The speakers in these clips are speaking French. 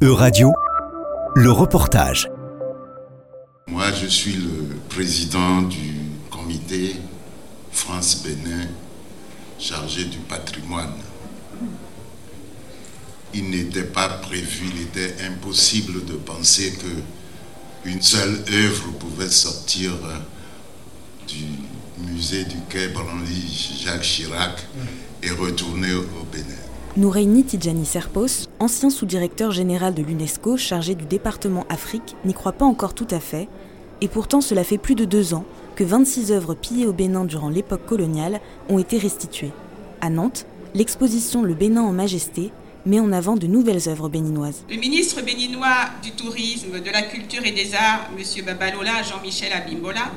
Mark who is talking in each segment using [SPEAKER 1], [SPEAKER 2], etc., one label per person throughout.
[SPEAKER 1] E-Radio, le reportage.
[SPEAKER 2] Moi, je suis le président du comité France-Bénin chargé du patrimoine. Il n'était pas prévu, il était impossible de penser que une seule œuvre pouvait sortir du musée du Quai Branly Jacques Chirac et retourner au Bénin.
[SPEAKER 3] Noureini Tidjani Serpos, ancien sous-directeur général de l'UNESCO chargé du département Afrique, n'y croit pas encore tout à fait, et pourtant cela fait plus de deux ans que 26 œuvres pillées au Bénin durant l'époque coloniale ont été restituées. À Nantes, l'exposition Le Bénin en Majesté met en avant de nouvelles œuvres béninoises.
[SPEAKER 4] Le ministre béninois du Tourisme, de la Culture et des Arts, M. Babalola Jean-Michel Abimbola,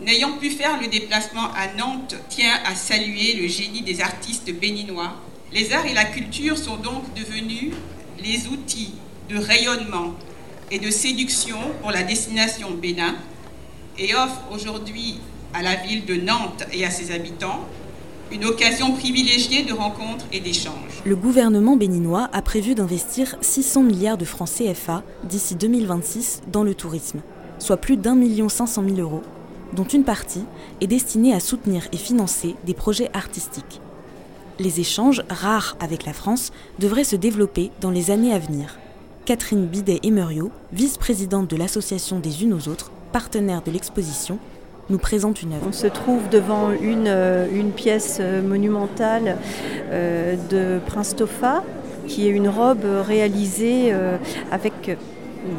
[SPEAKER 4] n'ayant pu faire le déplacement à Nantes, tient à saluer le génie des artistes béninois les arts et la culture sont donc devenus les outils de rayonnement et de séduction pour la destination Bénin et offrent aujourd'hui à la ville de Nantes et à ses habitants une occasion privilégiée de rencontres et d'échanges.
[SPEAKER 3] Le gouvernement béninois a prévu d'investir 600 milliards de francs CFA d'ici 2026 dans le tourisme, soit plus d'un million cinq cent mille euros, dont une partie est destinée à soutenir et financer des projets artistiques les échanges, rares avec la France, devraient se développer dans les années à venir. Catherine Bidet-Emerio, vice-présidente de l'Association des Unes aux Autres, partenaire de l'exposition, nous présente une œuvre.
[SPEAKER 5] On se trouve devant une, euh, pièce euh, monumentale euh, de Prince Toffa, qui est une robe réalisée avec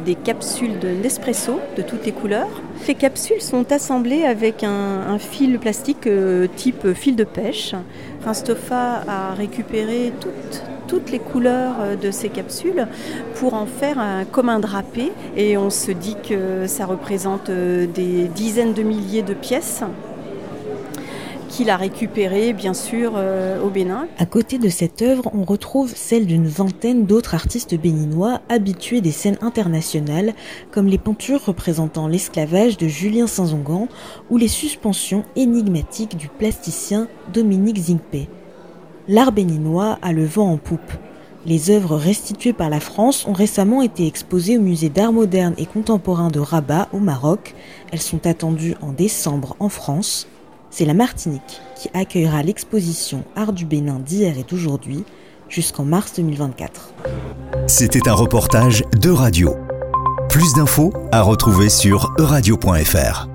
[SPEAKER 5] des capsules de Nespresso de toutes les couleurs. Les capsules sont assemblées avec un, fil plastique type fil de pêche. Prince Toffa a récupéré toutes, toutes les couleurs de ces capsules pour en faire un commun drapé et on se dit que ça représente des dizaines de milliers de pièces qu'il a récupéré bien sûr euh, au Bénin.
[SPEAKER 3] À côté de cette œuvre, on retrouve celle d'une vingtaine d'autres artistes béninois habitués des scènes internationales, comme les peintures représentant l'esclavage de Julien Saint-Zongan ou les suspensions énigmatiques du plasticien Dominique Zingpe. L'art béninois a le vent en poupe. Les œuvres restituées par la France ont récemment été exposées au musée d'art moderne et contemporain de Rabat au Maroc. Elles sont attendues en décembre en France c'est la Martinique qui accueillera l'exposition Art du Bénin d'hier et d'aujourd'hui jusqu'en mars 2024.
[SPEAKER 1] C'était un reportage de radio. Plus d'infos à retrouver sur euradio.fr.